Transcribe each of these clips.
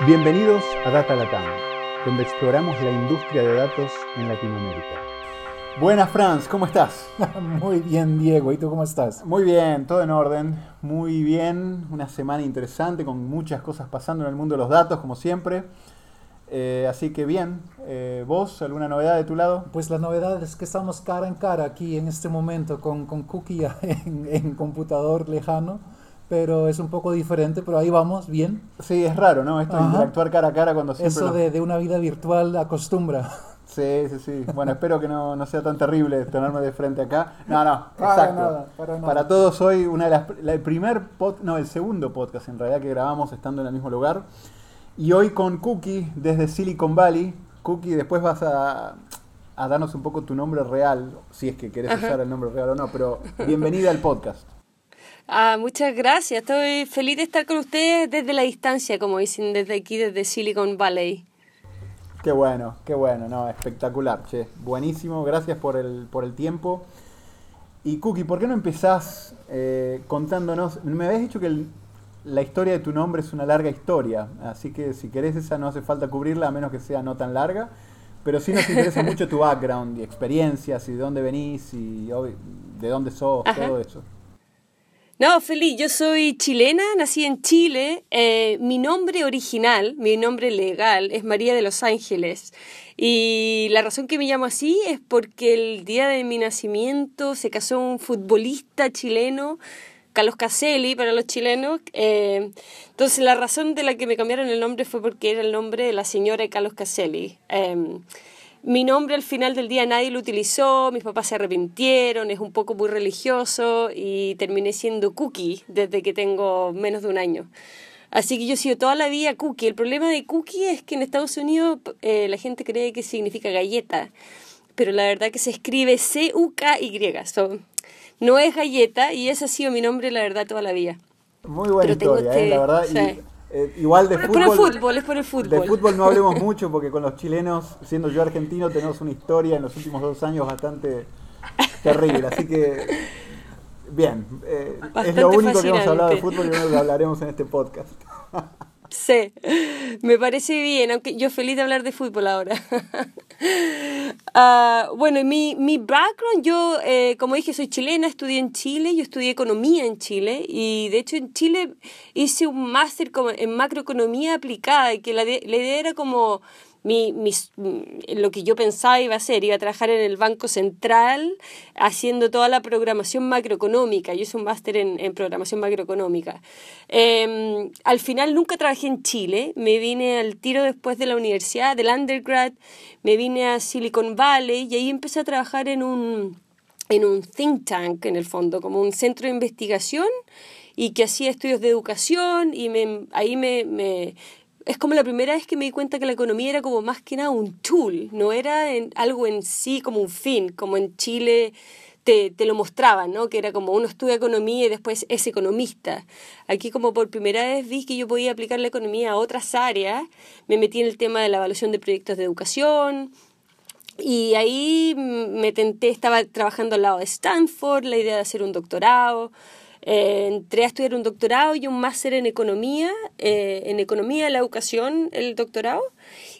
Bienvenidos a Data Latam, donde exploramos la industria de datos en Latinoamérica. Buenas, Franz, ¿cómo estás? Muy bien, Diego. ¿Y tú cómo estás? Muy bien, todo en orden. Muy bien. Una semana interesante con muchas cosas pasando en el mundo de los datos, como siempre. Eh, así que bien, eh, ¿vos alguna novedad de tu lado? Pues la novedad es que estamos cara en cara aquí en este momento con, con Cookie en, en computador lejano pero es un poco diferente, pero ahí vamos, bien. Sí, es raro, ¿no? Esto de interactuar cara a cara cuando siempre... Eso de, de, una vida virtual acostumbra. Sí, sí, sí. Bueno, espero que no, no, sea tan terrible tenerme de frente acá. No, no, para exacto. Nada, para, nada. para, todos hoy, una de las, el primer, pod, no, el segundo podcast en realidad que grabamos estando en el mismo lugar. Y hoy con Cookie desde Silicon Valley. Cookie, después vas a, a darnos un poco tu nombre real, si es que querés Ajá. usar el nombre real o no, pero bienvenida al podcast. Ah, muchas gracias. Estoy feliz de estar con ustedes desde la distancia, como dicen desde aquí, desde Silicon Valley. Qué bueno, qué bueno, no, espectacular, che. Buenísimo, gracias por el, por el tiempo. Y Cookie, ¿por qué no empezás eh, contándonos? Me habías dicho que el, la historia de tu nombre es una larga historia, así que si querés esa no hace falta cubrirla a menos que sea no tan larga, pero sí nos interesa mucho tu background y experiencias y de dónde venís y de dónde sos, Ajá. todo eso. No, feliz, yo soy chilena, nací en Chile. Eh, mi nombre original, mi nombre legal, es María de los Ángeles. Y la razón que me llamo así es porque el día de mi nacimiento se casó un futbolista chileno, Carlos Caselli, para los chilenos. Eh, entonces, la razón de la que me cambiaron el nombre fue porque era el nombre de la señora Carlos Caselli. Eh, mi nombre al final del día nadie lo utilizó, mis papás se arrepintieron, es un poco muy religioso y terminé siendo Cookie desde que tengo menos de un año. Así que yo he sido toda la vida Cookie. El problema de Cookie es que en Estados Unidos eh, la gente cree que significa galleta, pero la verdad que se escribe C-U-K-Y. So, no es galleta y ese ha sido mi nombre la verdad toda la vida. Muy buena pero historia, este, ¿eh? la verdad. Y eh, igual de fútbol. Por el fútbol, es por el fútbol. De fútbol no hablemos mucho porque con los chilenos, siendo yo argentino, tenemos una historia en los últimos dos años bastante terrible. Así que, bien, eh, es lo único fascinante. que hemos hablado de fútbol y no lo hablaremos en este podcast. Sí, me parece bien, aunque yo feliz de hablar de fútbol ahora. uh, bueno, mi, mi background, yo, eh, como dije, soy chilena, estudié en Chile, yo estudié economía en Chile y de hecho en Chile hice un máster en macroeconomía aplicada y que la, de, la idea era como mi, mis, lo que yo pensaba iba a hacer, iba a trabajar en el Banco Central haciendo toda la programación macroeconómica. Yo hice un máster en, en, programación macroeconómica. Eh, al final nunca trabajé en Chile, me vine al tiro después de la universidad, del undergrad, me vine a Silicon Valley y ahí empecé a trabajar en un, en un think tank, en el fondo, como un centro de investigación y que hacía estudios de educación y me, ahí me, me es como la primera vez que me di cuenta que la economía era como más que nada un tool, no era en, algo en sí como un fin, como en Chile te, te, lo mostraban, ¿no? que era como uno estudia economía y después es economista. Aquí como por primera vez vi que yo podía aplicar la economía a otras áreas, me metí en el tema de la evaluación de proyectos de educación, y ahí me tenté, estaba trabajando al lado de Stanford, la idea de hacer un doctorado. Eh, entré a estudiar un doctorado y un máster en economía, eh, en economía de la educación, el doctorado,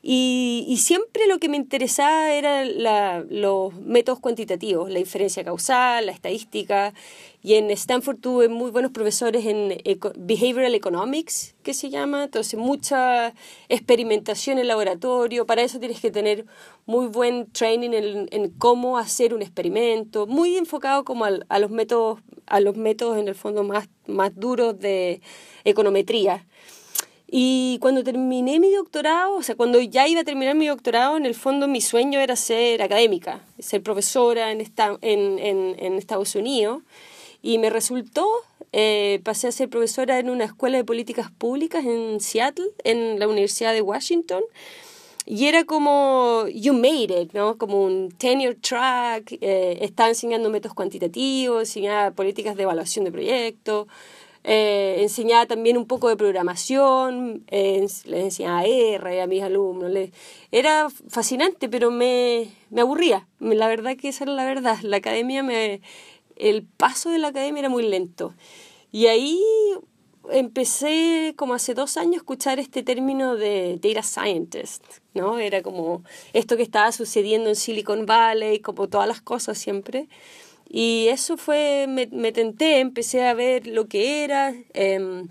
y, y siempre lo que me interesaba era la, los métodos cuantitativos, la inferencia causal, la estadística, y en Stanford tuve muy buenos profesores en eco Behavioral Economics, que se llama, entonces mucha experimentación en laboratorio, para eso tienes que tener muy buen training en, en cómo hacer un experimento, muy enfocado como a, a, los métodos, a los métodos en el fondo más, más duros de econometría. Y cuando terminé mi doctorado, o sea, cuando ya iba a terminar mi doctorado, en el fondo mi sueño era ser académica, ser profesora en, esta, en, en, Estados Unidos. Y me resultó, eh, pasé a ser profesora en una escuela de políticas públicas en Seattle, en la Universidad de Washington. Y era como, you made it, ¿no? Como un tenure track, eh, estaba enseñando métodos cuantitativos, enseñaba políticas de evaluación de proyectos, eh, enseñaba también un poco de programación, eh, les enseñaba R a mis alumnos. Les, era fascinante, pero me, me aburría. La verdad que esa era la verdad. La academia me el paso de la academia era muy lento. Y ahí empecé como hace dos años a escuchar este término de data scientist, ¿no? Era como esto que estaba sucediendo en Silicon Valley, como todas las cosas siempre. Y eso fue, me, me tenté, empecé a ver lo que era em,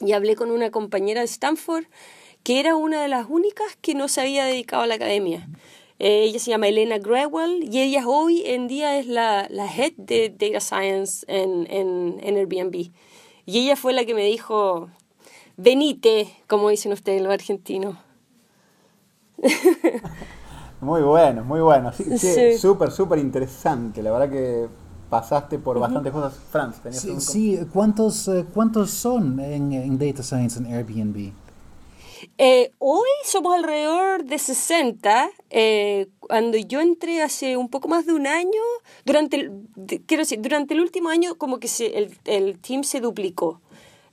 y hablé con una compañera de Stanford que era una de las únicas que no se había dedicado a la academia. Eh, ella se llama Elena Grewell y ella hoy en día es la, la head de Data Science en, en, en Airbnb. Y ella fue la que me dijo, venite, como dicen ustedes los argentinos. Muy bueno, muy bueno. Sí, sí. Súper, súper interesante. La verdad que pasaste por bastantes cosas. Franz, sí, sí, ¿cuántos, eh, ¿cuántos son en, en Data Science en Airbnb? Eh, hoy somos alrededor de 60. Eh, cuando yo entré hace un poco más de un año, durante el, quiero decir, durante el último año como que se, el, el team se duplicó.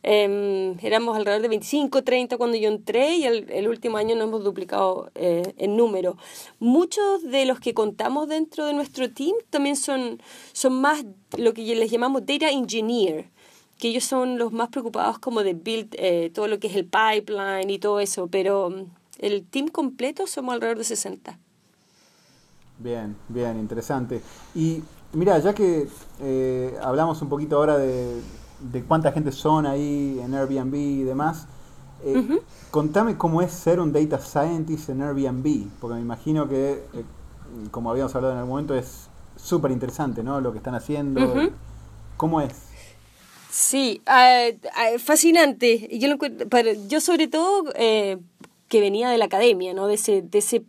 Eh, éramos alrededor de 25, 30 cuando yo entré y el, el último año nos hemos duplicado eh, en número. Muchos de los que contamos dentro de nuestro team también son, son más lo que les llamamos data engineer que ellos son los más preocupados como de build eh, todo lo que es el pipeline y todo eso, pero mm, el team completo somos alrededor de 60. Bien, bien, interesante. Y mira, ya que eh, hablamos un poquito ahora de, de, cuánta gente son ahí en Airbnb y demás, eh, contame cómo es ser un data scientist en Airbnb, porque me imagino que, eh, como habíamos hablado en algún momento, es súper interesante, ¿no? Lo que están haciendo. ¿Cómo es? Sí, uh, fascinante. Yo, lo, yo sobre todo eh, que venía de la academia, ¿no? De ese, de ese,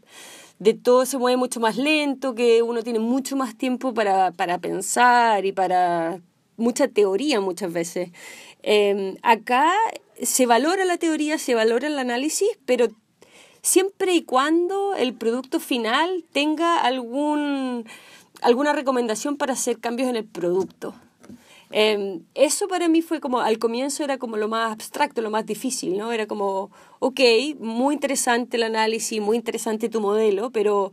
de todo se mueve mucho más lento, que uno tiene mucho más tiempo para, para pensar y para mucha teoría muchas veces. Eh, acá se valora la teoría, se valora el análisis, pero siempre y cuando el producto final tenga algún, alguna recomendación para hacer cambios en el producto. Eh, eso para mí fue como, al comienzo era como lo más abstracto, lo más difícil, ¿no? Era como, ok, muy interesante el análisis, muy interesante tu modelo, pero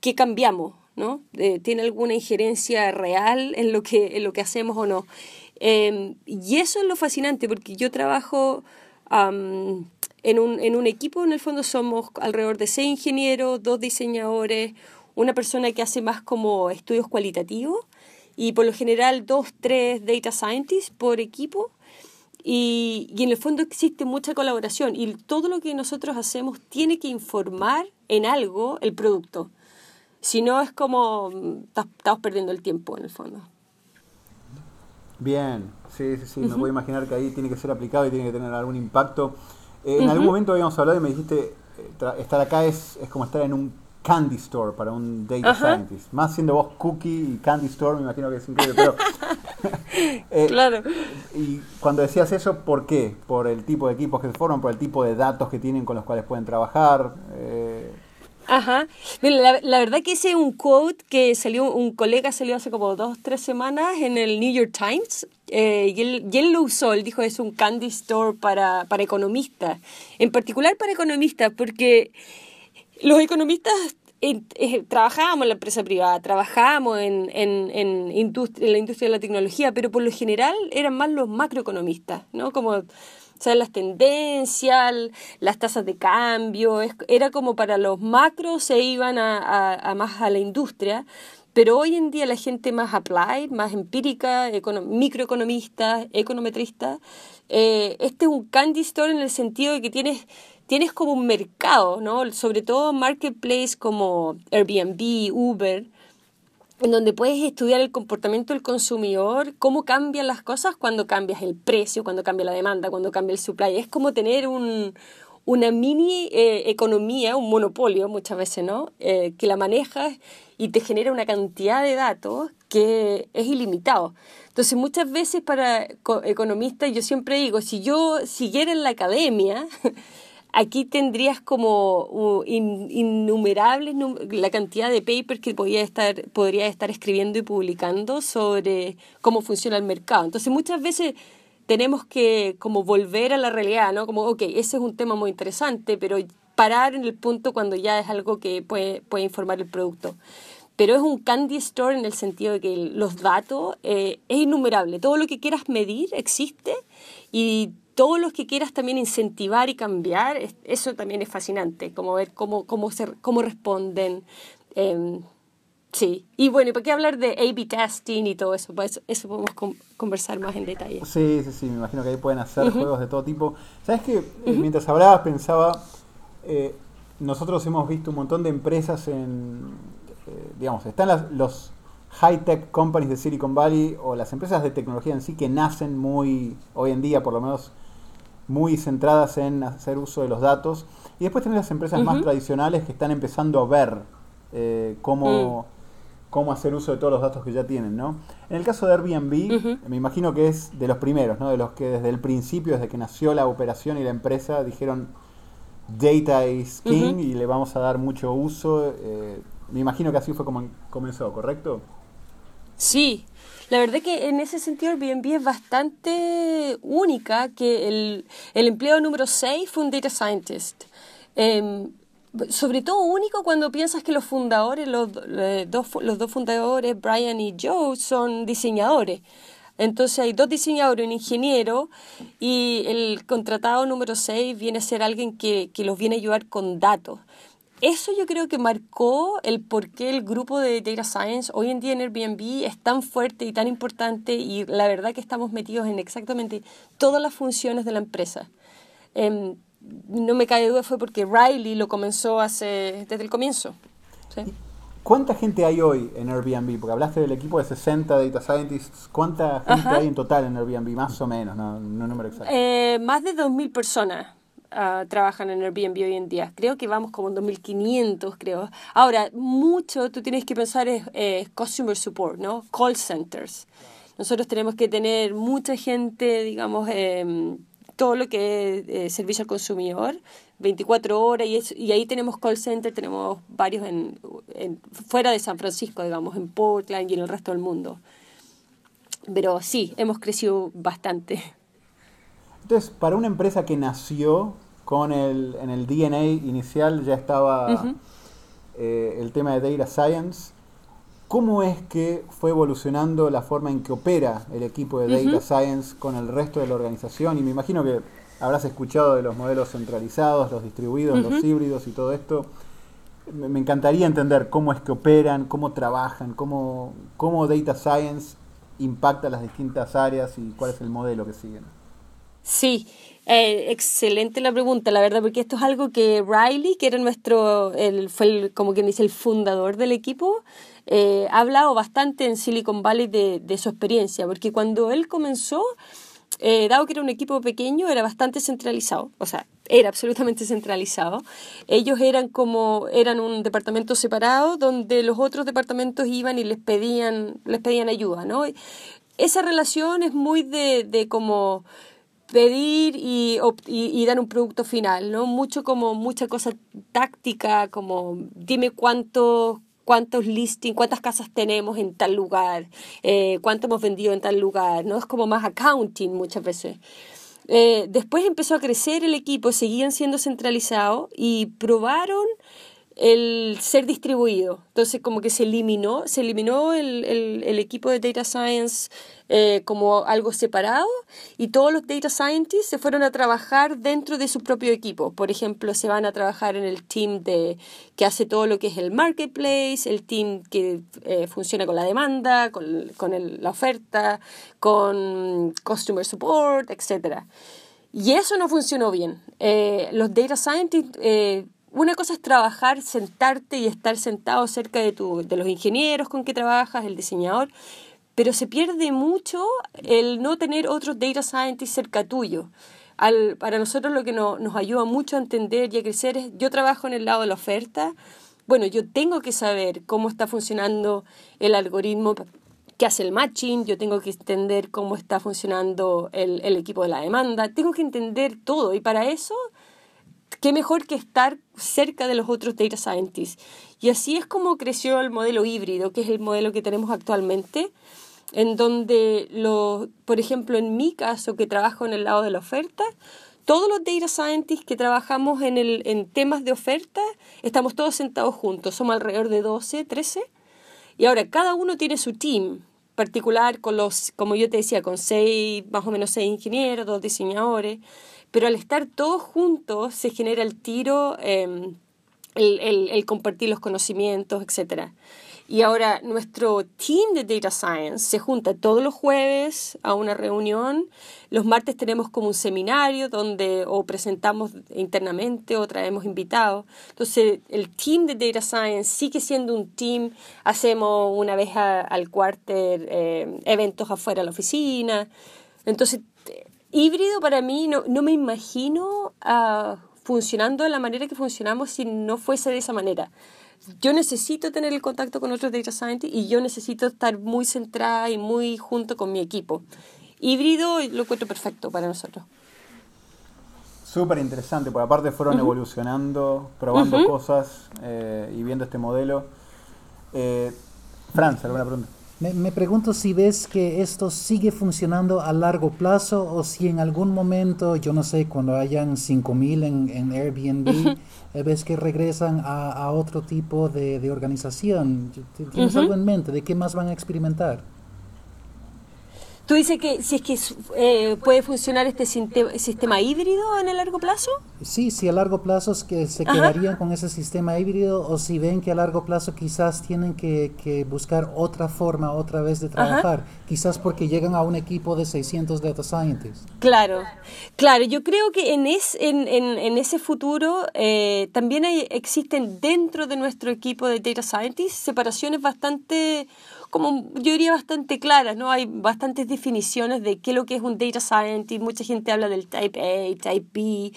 ¿qué cambiamos? ¿No? Eh, ¿Tiene alguna injerencia real en lo que, en lo que hacemos o no? Eh, y eso es lo fascinante, porque yo trabajo um, en, un, en un equipo, en el fondo somos alrededor de seis ingenieros, dos diseñadores, una persona que hace más como estudios cualitativos y por lo general dos, tres data scientists por equipo. Y, y, en el fondo existe mucha colaboración y todo lo que nosotros hacemos tiene que informar en algo el producto. Si no es como estamos perdiendo el tiempo en el fondo. Bien, sí, sí, sí, me voy a imaginar que ahí tiene que ser aplicado y tiene que tener algún impacto. Eh, en algún momento habíamos hablado y me dijiste, eh, estar acá es, es como estar en un Candy Store para un data scientist. Más siendo vos Cookie y Candy Store, me imagino que es increíble. Pero, eh, claro. Y cuando decías eso, ¿por qué? ¿Por el tipo de equipos que se forman? ¿Por el tipo de datos que tienen con los cuales pueden trabajar? Ajá. La, la, verdad que es un quote que salió, un colega salió hace como dos, tres semanas en el New York Times. Eh, y, él, y, él, lo usó, él dijo es un candy store para, para economistas, en particular para economistas, porque los economistas eh, trabajábamos en la empresa privada, trabajábamos en, en, en, industria, en la industria de la tecnología, pero por lo general eran más los macroeconomistas, ¿no? Como sea, las tendencias, las tasas de cambio, era como para los macros se iban a, a, más a la industria, pero hoy en día la gente más applied, más empírica, microeconomista, econometrista, eh, este es un candy store en el sentido de que tienes tienes como un mercado, ¿no? Sobre todo marketplace como Airbnb, Uber, en donde puedes estudiar el comportamiento del consumidor, cómo cambian las cosas cuando cambias el precio, cuando cambia la demanda, cuando cambia el supply. Es como tener un, una mini eh, economía, un monopolio muchas veces, ¿no? Eh, que la manejas y te genera una cantidad de datos que es ilimitado. Entonces muchas veces para economistas yo siempre digo, si yo siguiera en la academia, aquí tendrías como innumerables la cantidad de papers que podría estar, podría estar escribiendo y publicando sobre cómo funciona el mercado. Entonces muchas veces tenemos que como volver a la realidad, ¿no? Como, ok, ese es un tema muy interesante, pero parar en el punto cuando ya es algo que puede, puede informar el producto. Pero es un candy store en el sentido de que los datos eh, es innumerable. Todo lo que quieras medir existe y todos los que quieras también incentivar y cambiar, eso también es fascinante, como ver cómo, cómo, cómo responden. Em, sí, y bueno, ¿y por qué hablar de A-B testing y todo eso? Pues eso podemos conversar más en detalle. Sí, sí, sí, me imagino que ahí pueden hacer juegos de todo tipo. ¿Sabes que Mientras hablabas pensaba, eh, nosotros hemos visto un montón de empresas en, eh, digamos, están las, los high-tech companies de Silicon Valley o las empresas de tecnología en sí que nacen muy, hoy en día por lo menos, muy centradas en hacer uso de los datos. Y después tenés las empresas más tradicionales que están empezando a ver eh, cómo, mm. cómo hacer uso de todos los datos que ya tienen, ¿no? En el caso de Airbnb, me imagino que es de los primeros, ¿no? De los que desde el principio, desde que nació la operación y la empresa, dijeron data is king y le vamos a dar mucho uso. Eh, me imagino que así fue como comenzó, ¿correcto? Sí, la verdad que en ese sentido Airbnb es bastante única, que el, el empleo número 6 fue un data scientist. Em, sobre todo único cuando piensas que los fundadores, los, eh, dos, los dos fundadores, Brian y Joe, son diseñadores. Entonces hay dos diseñadores, un ingeniero, y el contratado número 6 viene a ser alguien que, que los viene a ayudar con datos eso yo creo que marcó el por qué el grupo de Data Science hoy en día en Airbnb es tan fuerte y tan importante y la verdad que estamos metidos en exactamente todas las funciones de la empresa. Em, no me cae duda fue porque Riley lo comenzó hace, desde el comienzo. ¿Cuánta gente hay hoy en Airbnb? Porque hablaste del equipo de 60 Data Scientists. ¿Cuánta gente hay en total en Airbnb? Más o menos, no, no número exacto. Eh, más de 2.000 personas. Ah, trabajan en Airbnb hoy en día. Creo que vamos como en 2.500, creo. Ahora, mucho tú tienes que pensar es customer support, ¿no? Call centers. Nosotros tenemos que tener mucha gente, digamos, eh, todo lo que es eh, servicio al consumidor, 24 horas, y, y ahí tenemos call center, tenemos varios en, fuera de San Francisco, digamos, en Portland y en el resto del mundo. Pero sí, hemos crecido bastante. Entonces, para una empresa que nació con el, en el DNA inicial ya estaba eh, el tema de Data Science, ¿cómo es que fue evolucionando la forma en que opera el equipo de Data Science con el resto de la organización? Y me imagino que habrás escuchado de los modelos centralizados, los distribuidos, los híbridos y todo esto. Me encantaría entender cómo es que operan, cómo trabajan, cómo, cómo Data Science impacta las distintas áreas y cuál es el modelo que siguen. Sí, eh, excelente la pregunta, la verdad, porque esto es algo que Riley, que era nuestro, el, fue el, como quien dice el fundador del equipo, eh, ha hablado bastante en Silicon Valley de, su experiencia, porque cuando él comenzó, eh, dado que era un equipo pequeño, era bastante centralizado, o sea, era absolutamente centralizado. Ellos eran como, eran un departamento separado donde los otros departamentos iban y les pedían, les pedían ayuda, ¿no? Esa relación es muy de, de como pedir y, y, dar un producto final, ¿no? Mucho como mucha cosa táctica, como dime cuánto, cuántos listings, cuántas casas tenemos en tal lugar, eh, cuánto hemos vendido en tal lugar, ¿no? Es como más accounting muchas veces. Eh, después empezó a crecer el equipo, seguían siendo centralizados y probaron el ser distribuido. Entonces como que se eliminó, se eliminó el, el, equipo de Data Science eh, como algo separado y todos los Data Scientists se fueron a trabajar dentro de su propio equipo. Por ejemplo, se van a trabajar en el team de, que hace todo lo que es el marketplace, el team que eh, funciona con la demanda, con, con la oferta, con customer support, etc. Y eso no funcionó bien. Eh, los Data Scientists una cosa es trabajar, sentarte y estar sentado cerca de, tu, de los ingenieros con que trabajas, el diseñador, pero se pierde mucho el no tener otros data scientists cerca tuyo. Al, para nosotros lo que nos ayuda mucho a entender y a crecer es, yo trabajo en el lado de la oferta, bueno, yo tengo que saber cómo está funcionando el algoritmo que hace el matching, yo tengo que entender cómo está funcionando el, el equipo de la demanda, tengo que entender todo y para eso qué mejor que estar cerca de los otros data scientists. Y así es como creció el modelo híbrido, que es el modelo que tenemos actualmente, en donde, lo, por ejemplo, en mi caso, que trabajo en el lado de la oferta, todos los data scientists que trabajamos en, el, en temas de oferta, estamos todos sentados juntos, somos alrededor de 12, 13, y ahora cada uno tiene su team, particular con los, como yo te decía, con seis, más o menos seis ingenieros, dos diseñadores, pero al estar todos juntos se genera el tiro, em, el, el, el, compartir los conocimientos, etcétera. Y ahora nuestro team de Data Science se junta todos los jueves a una reunión. Los martes tenemos como un seminario donde o presentamos internamente o traemos invitados. Entonces el team de Data Science sigue siendo un team. Hacemos una vez al cuarter eh, eventos afuera de la oficina. Entonces híbrido para mí no, no me imagino uh, funcionando de la manera que funcionamos si no fuese de esa manera yo necesito tener el contacto con otros data scientists y yo necesito estar muy centrada y muy junto con mi equipo. Híbrido lo encuentro perfecto para nosotros. Súper interesante, porque aparte fueron evolucionando, probando cosas eh, y viendo este modelo. Eh, Franz, ¿alguna pregunta? Me, pregunto si ves que esto sigue funcionando a largo plazo o si en algún momento, yo no sé, cuando hayan 5.000 en, en Airbnb, eh, ves que regresan a, otro tipo de, organización. ¿Tienes algo en mente de qué más van a experimentar? ¿Tú dices que si es que eh, puede funcionar este sistema híbrido en el largo plazo? Sí, si a largo plazo es que se quedarían con ese sistema híbrido o si ven que a largo plazo quizás tienen que, buscar otra forma otra vez de trabajar, quizás porque llegan a un equipo de 600 data scientists. Claro, claro, yo creo que en, es, en, en, ese futuro eh, también hay, existen dentro de nuestro equipo de data scientists separaciones bastante como yo diría bastante claras, ¿no? Hay bastantes definiciones de qué es lo que es un data scientist, mucha gente habla del type A, type B,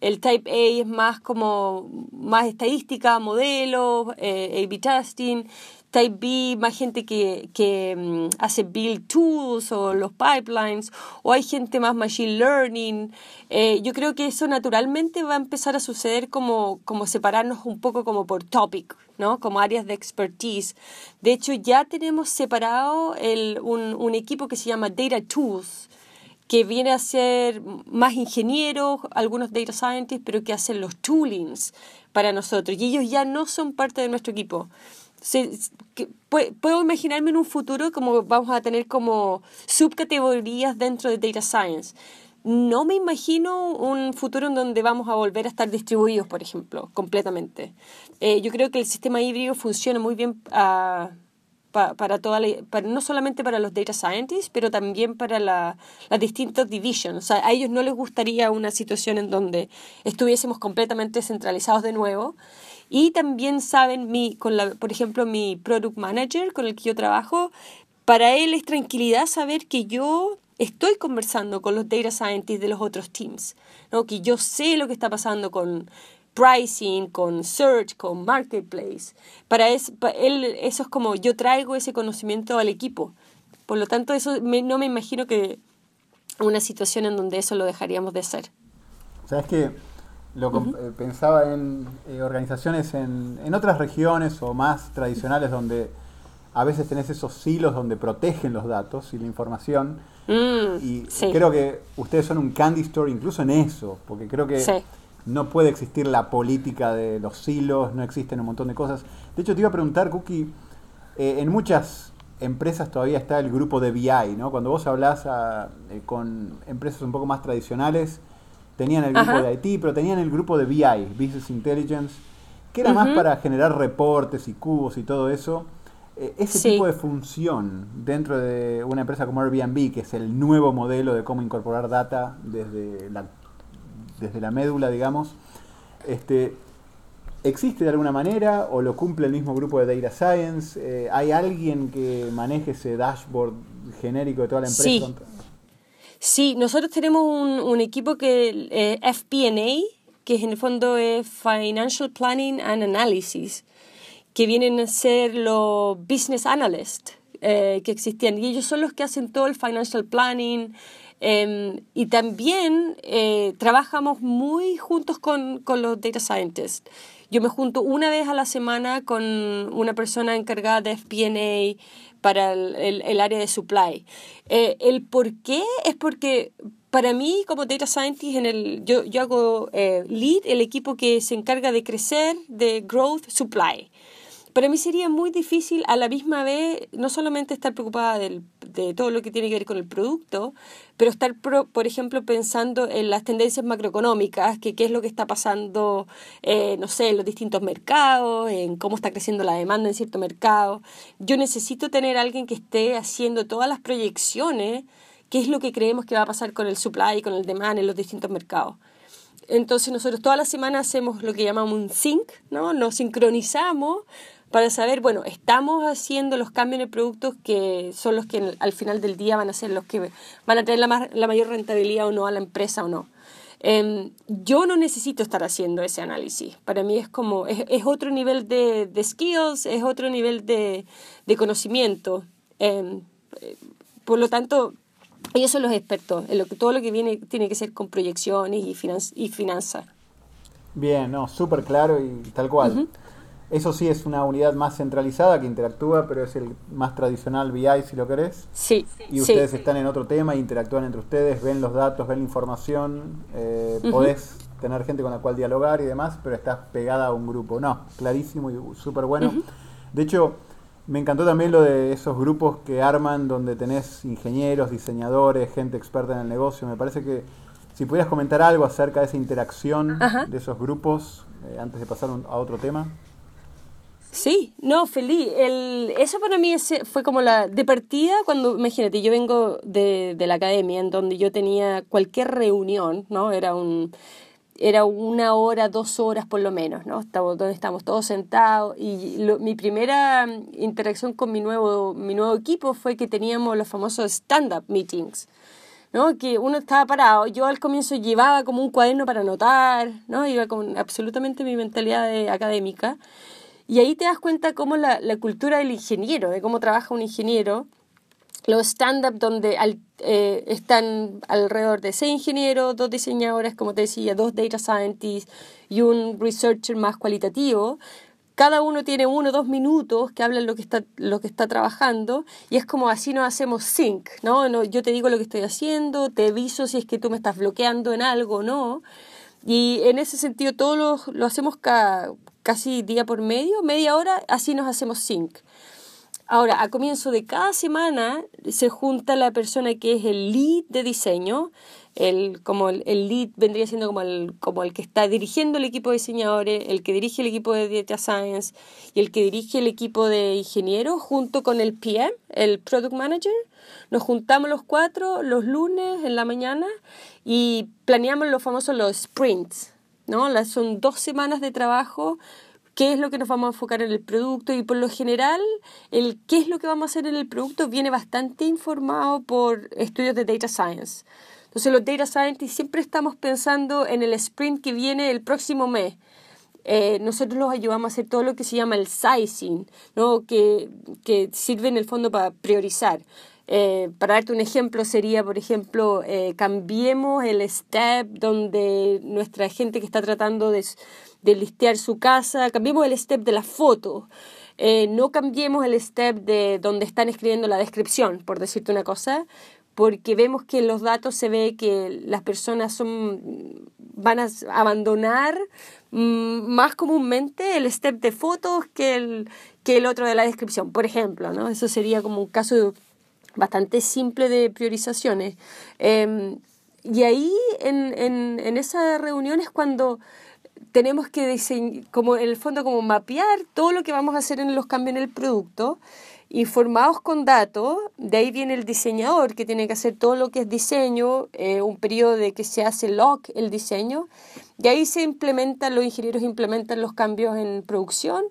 el type A es más como más estadística, modelos, eh, A-B testing, Type B, más gente que, que mm, hace build tools o los pipelines, o hay gente más machine learning. Eh, yo creo que eso naturalmente va a empezar a suceder como, como separarnos un poco como por topic, ¿no? Como áreas de expertise. De hecho, ya tenemos separado el, un, un equipo que se llama Data Tools, que viene a ser más ingenieros, algunos data scientists, pero que hacen los toolings para nosotros. Y ellos ya no son parte de nuestro equipo puedo imaginarme en un futuro como vamos a tener como subcategorías dentro de Data Science. No me imagino un futuro en donde vamos a volver a estar distribuidos, por ejemplo, completamente. Eh, yo creo que el sistema híbrido funciona muy bien uh, para toda para, no solamente para los data scientists, pero también para la, las distintas divisions. O sea, a ellos no les gustaría una situación en donde estuviésemos completamente centralizados de nuevo y también saben, mi, con la, por ejemplo, mi product manager con el que yo trabajo, para él es tranquilidad saber que yo estoy conversando con los data scientists de los otros teams, ¿no? que yo sé lo que está pasando con pricing, con search, con marketplace. Para, él eso es como yo traigo ese conocimiento al equipo. Por lo tanto, eso no me imagino que una situación en donde eso lo dejaríamos de hacer. ¿Sabes qué? Lo eh, pensaba en eh, organizaciones en, en, otras regiones o más tradicionales donde a veces tenés esos silos donde protegen los datos y la información. Mm, y creo que ustedes son un candy store incluso en eso, porque creo que no puede existir la política de los silos, no existen un montón de cosas. De hecho, te iba a preguntar, Cookie, eh, en muchas empresas todavía está el grupo de BI, ¿no? Cuando vos hablas con empresas un poco más tradicionales, tenían el grupo de IT, pero tenían el grupo de BI, Business Intelligence, que era más para generar reportes y cubos y todo eso. Eh, ese tipo de función dentro de una empresa como Airbnb, que es el nuevo modelo de cómo incorporar data desde la, desde la médula, digamos, este, ¿existe de alguna manera o lo cumple el mismo grupo de Data Science? Eh, ¿Hay alguien que maneje ese dashboard genérico de toda la empresa? Sí, nosotros tenemos un, un equipo que eh, FP&A, que en el fondo es Financial Planning and Analysis, que vienen a ser los business analysts eh, que existían. Y ellos son los que hacen todo el financial planning. Em, y también eh, trabajamos muy juntos con, con los data scientists. Yo me junto una vez a la semana con una persona encargada de FP&A para el, el, área de supply. Eh, el por qué es porque para mí como data scientist en el yo, yo hago eh, lead el equipo que se encarga de crecer de growth supply para mí sería muy difícil a la misma vez no solamente estar preocupada del, de todo lo que tiene que ver con el producto, pero estar, por ejemplo, pensando en las tendencias macroeconómicas, que qué es lo que está pasando, eh, no sé, en los distintos mercados, en cómo está creciendo la demanda en cierto mercado. Yo necesito tener alguien que esté haciendo todas las proyecciones, qué es lo que creemos que va a pasar con el supply y con el demand en los distintos mercados. Entonces nosotros toda la semana hacemos lo que llamamos un sync, ¿no? Nos sincronizamos para saber, bueno, estamos haciendo los cambios en el producto que son los que al final del día van a ser los que van a tener la, la mayor rentabilidad o no a la empresa o no. Em, yo no necesito estar haciendo ese análisis. Para mí es como, es, es otro nivel de, de, skills, es otro nivel de, de conocimiento. Em, por lo tanto, ellos son los expertos en lo que, todo lo que viene tiene que ser con proyecciones y, y finanzas. Bien, no, súper claro y tal cual. Eso sí es una unidad más centralizada que interactúa, pero es el más tradicional BI si lo querés. Sí. Y ustedes están en otro tema, interactúan entre ustedes, ven los datos, ven la información, eh, podés tener gente con la cual dialogar y demás, pero estás pegada a un grupo. No, clarísimo y súper bueno. De hecho, me encantó también lo de esos grupos que arman donde tenés ingenieros, diseñadores, gente experta en el negocio. Me parece que si pudieras comentar algo acerca de esa interacción de esos grupos eh, antes de pasar a otro tema. Sí, no, feliz. El, eso para mí fue como la de partida cuando, imagínate, yo vengo de, de la academia en donde yo tenía cualquier reunión, ¿no? Era un era una hora, dos horas por lo menos, ¿no? Estamos, donde estamos todos sentados y mi primera interacción con mi nuevo, mi nuevo equipo fue que teníamos los famosos stand-up meetings, ¿no? Que uno estaba parado, yo al comienzo llevaba como un cuaderno para anotar, ¿no? Iba con absolutamente mi mentalidad académica y ahí te das cuenta cómo la, la cultura del ingeniero, de cómo trabaja un ingeniero, los stand-up donde eh, están alrededor de seis ingenieros, dos diseñadores, como te decía, dos data scientists y un researcher más cualitativo. Cada uno tiene uno o dos minutos que hablan lo que está, lo que está trabajando y es como así nos hacemos sync, ¿no? ¿no? Yo te digo lo que estoy haciendo, te aviso si es que tú me estás bloqueando en algo o no. Y en ese sentido todo lo, lo hacemos cada, casi día por medio, media hora, así nos hacemos sync. Ahora, a comienzo de cada semana se junta la persona que es el lead de diseño, el, como el, lead vendría siendo como el, como el que está dirigiendo el equipo de diseñadores, el que dirige el equipo de data science y el que dirige el equipo de ingenieros junto con el PM, el product manager. Nos juntamos los cuatro los lunes en la mañana y planeamos los famosos los sprints. ¿No? Las, son dos semanas de trabajo, qué es lo que nos vamos a enfocar en el producto y por lo general el qué es lo que vamos a hacer en el producto viene bastante informado por estudios de data science. Entonces los data scientists siempre estamos pensando en el sprint que viene el próximo mes. Eh, nosotros los ayudamos a hacer todo lo que se llama el sizing, ¿no? que, que sirve en el fondo para priorizar. Eh, para darte un ejemplo, sería, por ejemplo, eh, cambiemos el step donde nuestra gente que está tratando de, de listear su casa, cambiemos el step de la foto. Eh, no cambiemos el step de donde están escribiendo la descripción, por decirte una cosa, porque vemos que en los datos se ve que las personas son, van a abandonar mm, más comúnmente el step de fotos que el, que el otro de la descripción, por ejemplo. ¿no? Eso sería como un caso de bastante simple de priorizaciones. Em, y ahí en, en, en esa reunión es cuando tenemos que diseñar, como en el fondo, como mapear todo lo que vamos a hacer en los cambios en el producto, informados con datos, de ahí viene el diseñador que tiene que hacer todo lo que es diseño, eh, un periodo de que se hace lock el diseño, y ahí se implementan, los ingenieros implementan los cambios en producción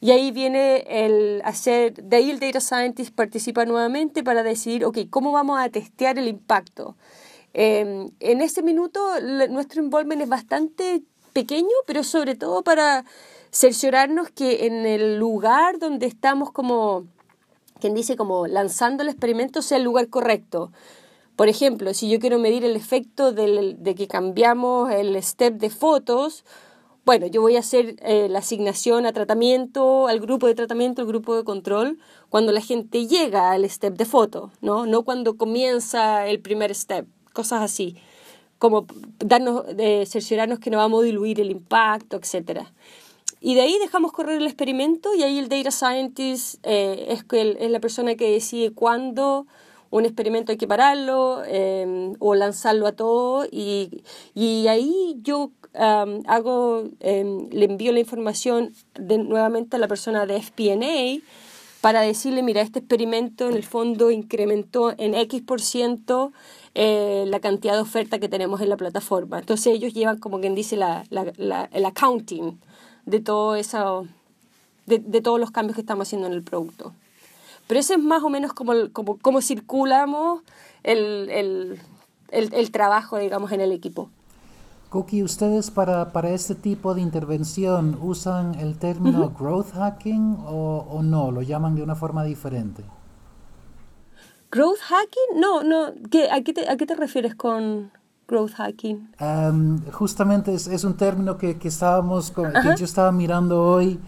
y ahí viene el hacer, de ahí el Data Scientist participa nuevamente para decidir, ok, ¿cómo vamos a testear el impacto? Em, en ese minuto nuestro involvement es bastante pequeño, pero sobre todo para cerciorarnos que en el lugar donde estamos como, quien dice, como lanzando el experimento sea el lugar correcto. Por ejemplo, si yo quiero medir el efecto de que cambiamos el step de fotos, bueno, yo voy a hacer eh, la asignación a tratamiento, al grupo de tratamiento, al grupo de control, cuando la gente llega al step de foto, ¿no? No cuando comienza el primer step, cosas así, como darnos, de cerciorarnos que no vamos a diluir el impacto, etc. y de ahí dejamos correr el experimento y ahí el data scientist eh, es, es la persona que decide cuándo un experimento hay que pararlo em, o lanzarlo a todo y, y ahí yo hago, em, le envío la información de, nuevamente a la persona de FP&A para decirle, mira, este experimento en el fondo incrementó en X por ciento eh, la cantidad de oferta que tenemos en la plataforma. Entonces ellos llevan, como quien dice, la, la, el accounting de, todo eso, de, de, todos los cambios que estamos haciendo en el producto. Pero eso es más o menos como, como, como circulamos el, el, el, trabajo, digamos, en el equipo. Cookie, ¿ustedes para, para este tipo de intervención usan el término growth hacking o, o, no? ¿Lo llaman de una forma diferente? ¿Growth hacking? No, no. ¿Qué, a, qué te, ¿A qué te refieres con growth hacking? Um, justamente es, es, un término que, que estábamos, que yo estaba mirando hoy,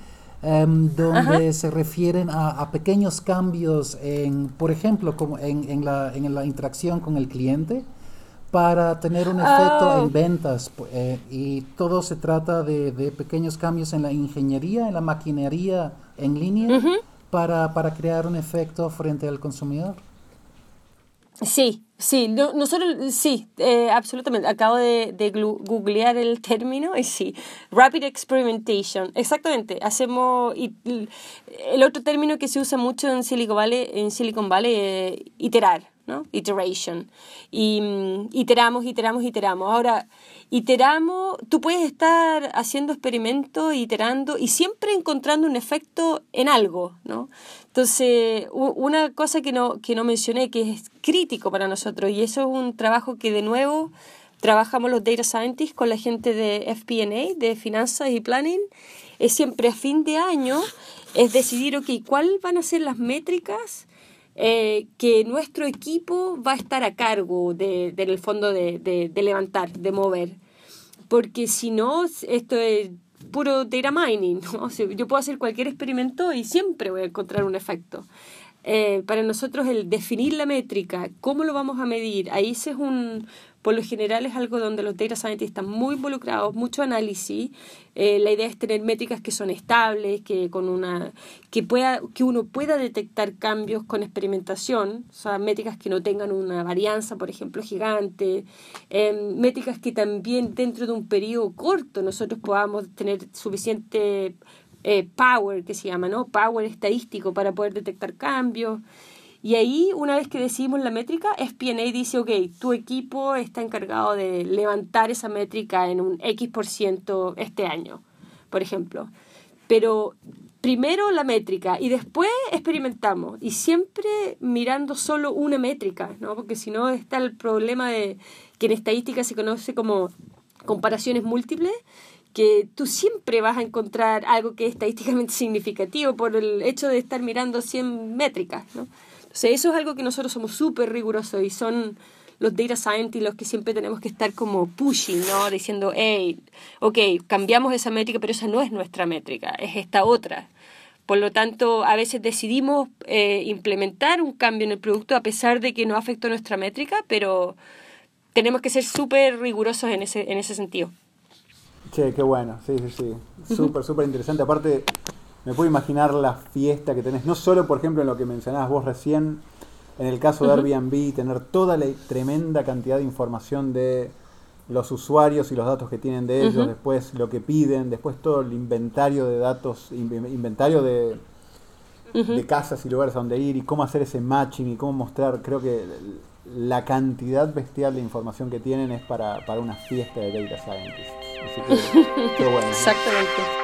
um, donde Ajá. se refieren a, a, pequeños cambios en, por ejemplo, como en, en, la, en la interacción con el cliente para tener un efecto oh. en ventas eh, y todo se trata de, de, pequeños cambios en la ingeniería, en la maquinaria en línea uh -huh. para, para, crear un efecto frente al consumidor. Sí, sí, no, nosotros sí, eh, absolutamente. Acabo de, de, googlear el término y sí, rapid experimentation, exactamente. Hacemos el otro término que se usa mucho en Silicon Valley, en Silicon Valley, eh, iterar ¿no? Iteration. Y um, iteramos, iteramos, iteramos. Ahora, iteramos, tú puedes estar haciendo experimentos, iterando y siempre encontrando un efecto en algo, ¿no? Entonces, una cosa que no, que no mencioné, que es crítico para nosotros, y eso es un trabajo que de nuevo trabajamos los data scientists con la gente de FP&A, de finanzas y planning, es siempre a fin de año, es decidir, ok, ¿cuáles van a ser las métricas eh, que nuestro equipo va a estar a cargo de, del fondo de, de, de, levantar, de mover. Porque si no, esto es puro data mining. ¿no? O sea, yo puedo hacer cualquier experimento y siempre voy a encontrar un efecto. Eh, para nosotros el definir la métrica, cómo lo vamos a medir, ahí ese es un, por lo general es algo donde los data scientists están muy involucrados, mucho análisis. Eh, la idea es tener métricas que son estables, que con una que pueda que uno pueda detectar cambios con experimentación, o sea, métricas que no tengan una varianza, por ejemplo, gigante, eh, métricas que también dentro de un periodo corto nosotros podamos tener suficiente eh, power, que se llama, ¿no? Power estadístico para poder detectar cambios. Y ahí, una vez que decidimos la métrica, SPNA dice, ok, tu equipo está encargado de levantar esa métrica en un X por ciento este año, por ejemplo. Pero primero la métrica y después experimentamos. Y siempre mirando solo una métrica, ¿no? Porque si no está el problema de que en estadística se conoce como comparaciones múltiples que tú siempre vas a encontrar algo que es estadísticamente significativo por el hecho de estar mirando 100 métricas, ¿no? O sea, eso es algo que nosotros somos súper rigurosos y son los data scientists los que siempre tenemos que estar como pushing, ¿no? Diciendo, hey, ok, cambiamos esa métrica, pero esa no es nuestra métrica, es esta otra. Por lo tanto, a veces decidimos eh, implementar un cambio en el producto a pesar de que no afectó nuestra métrica, pero tenemos que ser súper rigurosos en ese, en ese sentido. Che, qué bueno, sí, sí, sí. Súper, súper interesante. Aparte, me puedo imaginar la fiesta que tenés, no solo por ejemplo en lo que mencionabas vos recién, en el caso de uh -huh. Airbnb, tener toda la tremenda cantidad de información de los usuarios y los datos que tienen de ellos, uh -huh. después lo que piden, después todo el inventario de datos, inventario de, uh -huh. de casas y lugares a donde ir y cómo hacer ese matching y cómo mostrar, creo que la cantidad bestial de información que tienen es para, para una fiesta de data scientists. Así que, qué bueno. Exactamente.